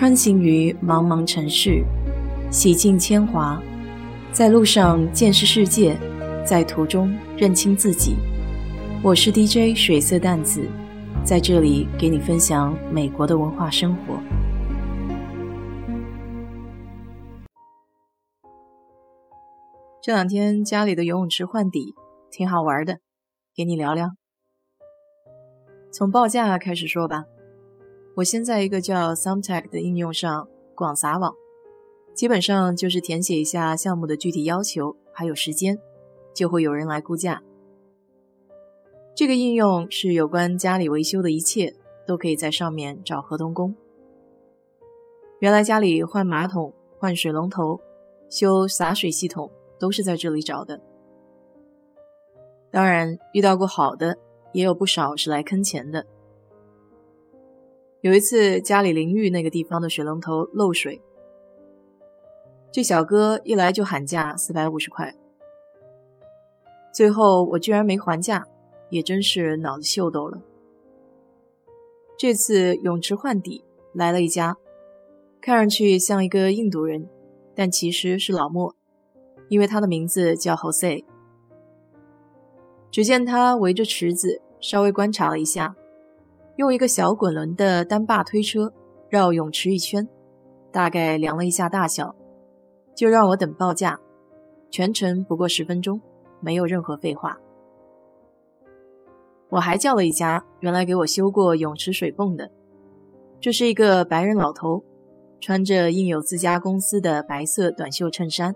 穿行于茫茫城市，洗尽铅华，在路上见识世界，在途中认清自己。我是 DJ 水色淡子，在这里给你分享美国的文化生活。这两天家里的游泳池换底，挺好玩的，给你聊聊。从报价开始说吧。我先在一个叫 Sumtech 的应用上广撒网，基本上就是填写一下项目的具体要求，还有时间，就会有人来估价。这个应用是有关家里维修的一切都可以在上面找合同工。原来家里换马桶、换水龙头、修洒水系统都是在这里找的。当然遇到过好的，也有不少是来坑钱的。有一次家里淋浴那个地方的水龙头漏水，这小哥一来就喊价四百五十块，最后我居然没还价，也真是脑子秀逗了。这次泳池换底来了一家，看上去像一个印度人，但其实是老莫，因为他的名字叫 Jose。只见他围着池子稍微观察了一下。用一个小滚轮的单把推车绕泳池一圈，大概量了一下大小，就让我等报价。全程不过十分钟，没有任何废话。我还叫了一家原来给我修过泳池水泵的，这是一个白人老头，穿着印有自家公司的白色短袖衬衫。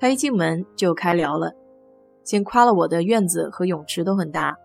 他一进门就开聊了，先夸了我的院子和泳池都很大。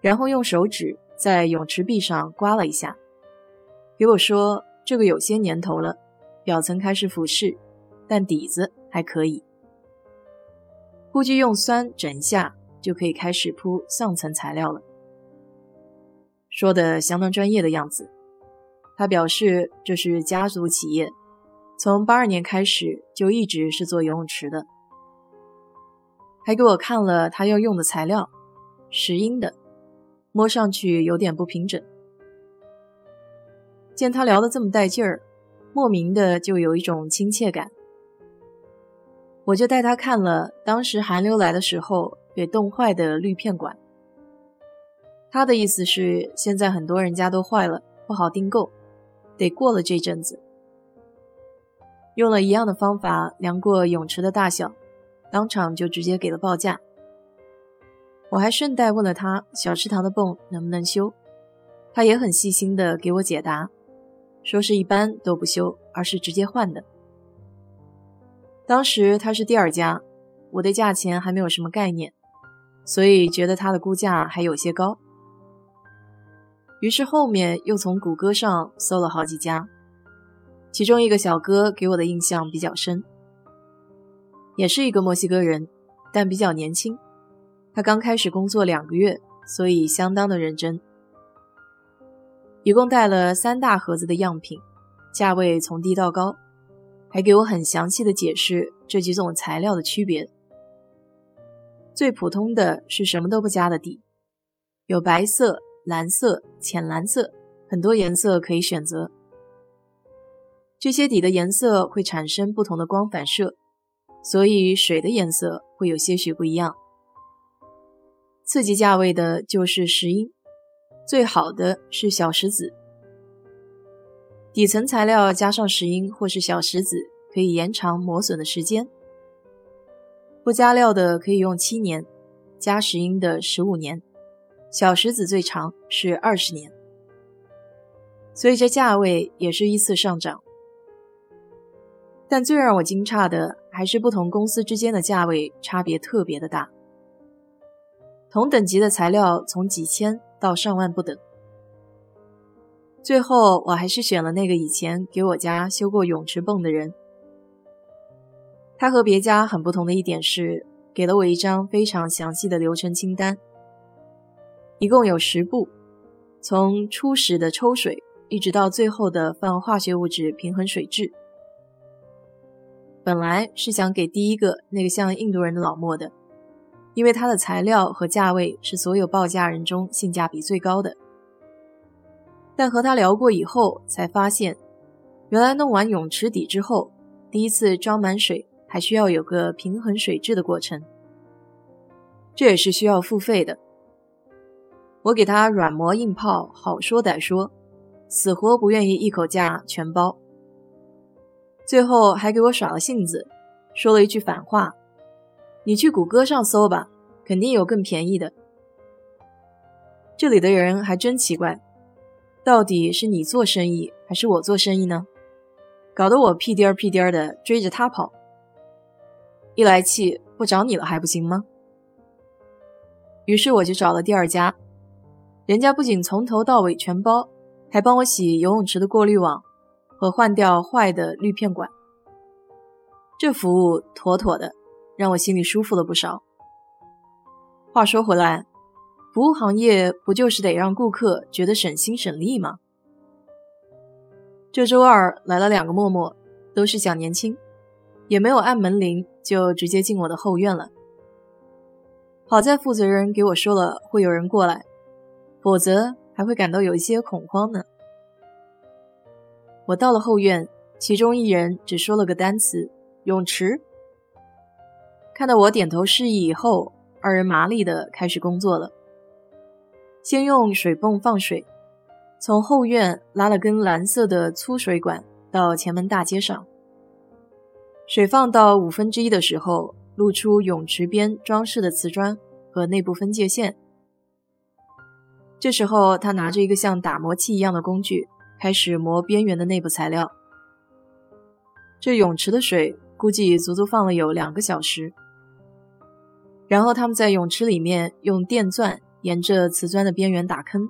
然后用手指在泳池壁上刮了一下，给我说：“这个有些年头了，表层开始腐蚀，但底子还可以，估计用酸整下就可以开始铺上层材料了。”说的相当专业的样子。他表示这是家族企业，从八二年开始就一直是做游泳池的，还给我看了他要用的材料，石英的。摸上去有点不平整。见他聊得这么带劲儿，莫名的就有一种亲切感。我就带他看了当时寒流来的时候给冻坏的滤片管。他的意思是，现在很多人家都坏了，不好订购，得过了这阵子。用了一样的方法量过泳池的大小，当场就直接给了报价。我还顺带问了他小池塘的泵能不能修，他也很细心的给我解答，说是一般都不修，而是直接换的。当时他是第二家，我对价钱还没有什么概念，所以觉得他的估价还有些高。于是后面又从谷歌上搜了好几家，其中一个小哥给我的印象比较深，也是一个墨西哥人，但比较年轻。他刚开始工作两个月，所以相当的认真。一共带了三大盒子的样品，价位从低到高，还给我很详细的解释这几种材料的区别。最普通的是什么都不加的底，有白色、蓝色、浅蓝色，很多颜色可以选择。这些底的颜色会产生不同的光反射，所以水的颜色会有些许不一样。次级价位的就是石英，最好的是小石子。底层材料加上石英或是小石子，可以延长磨损的时间。不加料的可以用七年，加石英的十五年，小石子最长是二十年。所以这价位也是依次上涨。但最让我惊诧的还是不同公司之间的价位差别特别的大。同等级的材料从几千到上万不等，最后我还是选了那个以前给我家修过泳池泵的人。他和别家很不同的一点是，给了我一张非常详细的流程清单，一共有十步，从初始的抽水一直到最后的放化学物质平衡水质。本来是想给第一个那个像印度人的老莫的。因为它的材料和价位是所有报价人中性价比最高的，但和他聊过以后，才发现，原来弄完泳池底之后，第一次装满水还需要有个平衡水质的过程，这也是需要付费的。我给他软磨硬泡，好说歹说，死活不愿意一口价全包，最后还给我耍了性子，说了一句反话：“你去谷歌上搜吧，肯定有更便宜的。”这里的人还真奇怪。到底是你做生意还是我做生意呢？搞得我屁颠儿屁颠儿的追着他跑，一来气不找你了还不行吗？于是我就找了第二家，人家不仅从头到尾全包，还帮我洗游泳池的过滤网和换掉坏的滤片管，这服务妥妥的，让我心里舒服了不少。话说回来。服务行业不就是得让顾客觉得省心省力吗？这周二来了两个陌陌，都是小年轻，也没有按门铃，就直接进我的后院了。好在负责人给我说了会有人过来，否则还会感到有一些恐慌呢。我到了后院，其中一人只说了个单词“泳池”，看到我点头示意以后，二人麻利的开始工作了。先用水泵放水，从后院拉了根蓝色的粗水管到前门大街上。水放到五分之一的时候，露出泳池边装饰的瓷砖和内部分界线。这时候，他拿着一个像打磨器一样的工具，开始磨边缘的内部材料。这泳池的水估计足足放了有两个小时。然后他们在泳池里面用电钻。沿着瓷砖的边缘打坑，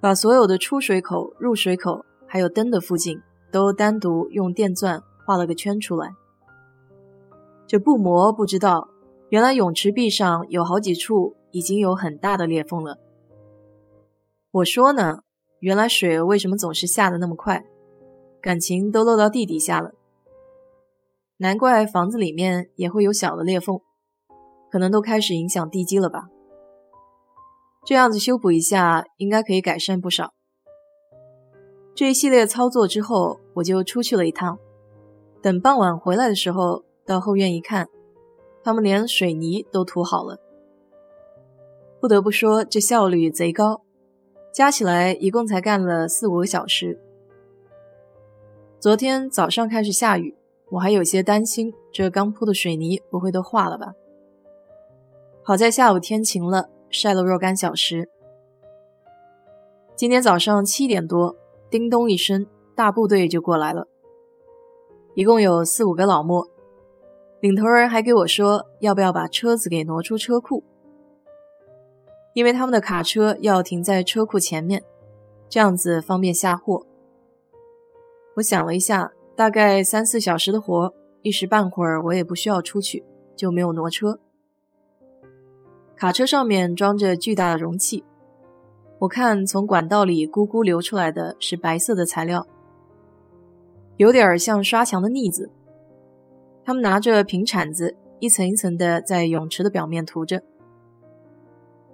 把所有的出水口、入水口，还有灯的附近，都单独用电钻画了个圈出来。这不磨不知道，原来泳池壁上有好几处已经有很大的裂缝了。我说呢，原来水为什么总是下的那么快，感情都漏到地底下了。难怪房子里面也会有小的裂缝，可能都开始影响地基了吧。这样子修补一下，应该可以改善不少。这一系列操作之后，我就出去了一趟。等傍晚回来的时候，到后院一看，他们连水泥都涂好了。不得不说，这效率贼高，加起来一共才干了四五个小时。昨天早上开始下雨，我还有些担心这刚铺的水泥不会都化了吧？好在下午天晴了。晒了若干小时。今天早上七点多，叮咚一声，大部队就过来了，一共有四五个老莫。领头人还给我说，要不要把车子给挪出车库，因为他们的卡车要停在车库前面，这样子方便下货。我想了一下，大概三四小时的活，一时半会儿我也不需要出去，就没有挪车。卡车上面装着巨大的容器，我看从管道里咕咕流出来的是白色的材料，有点像刷墙的腻子。他们拿着平铲子，一层一层的在泳池的表面涂着。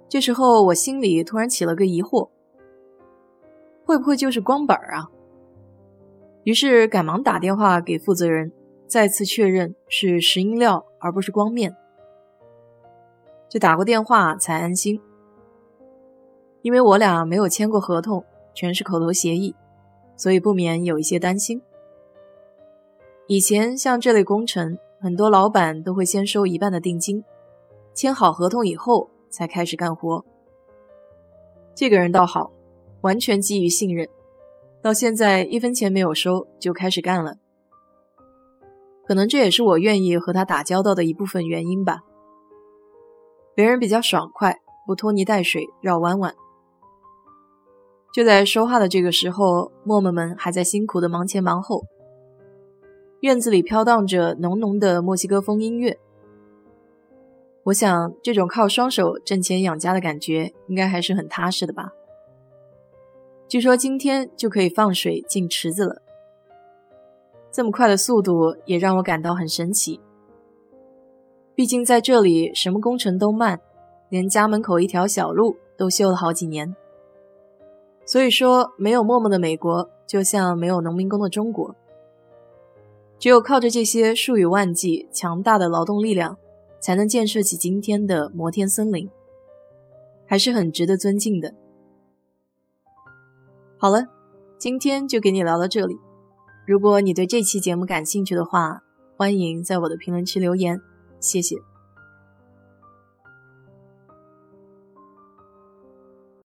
这时候我心里突然起了个疑惑：会不会就是光板啊？于是赶忙打电话给负责人，再次确认是石英料而不是光面。就打过电话才安心，因为我俩没有签过合同，全是口头协议，所以不免有一些担心。以前像这类工程，很多老板都会先收一半的定金，签好合同以后才开始干活。这个人倒好，完全基于信任，到现在一分钱没有收就开始干了。可能这也是我愿意和他打交道的一部分原因吧。别人比较爽快，不拖泥带水，绕弯弯。就在说话的这个时候，默默们还在辛苦的忙前忙后。院子里飘荡着浓浓的墨西哥风音乐。我想，这种靠双手挣钱养家的感觉，应该还是很踏实的吧。据说今天就可以放水进池子了，这么快的速度也让我感到很神奇。毕竟在这里，什么工程都慢，连家门口一条小路都修了好几年。所以说，没有默默的美国，就像没有农民工的中国。只有靠着这些数以万计强大的劳动力量，才能建设起今天的摩天森林，还是很值得尊敬的。好了，今天就给你聊到这里。如果你对这期节目感兴趣的话，欢迎在我的评论区留言，谢谢。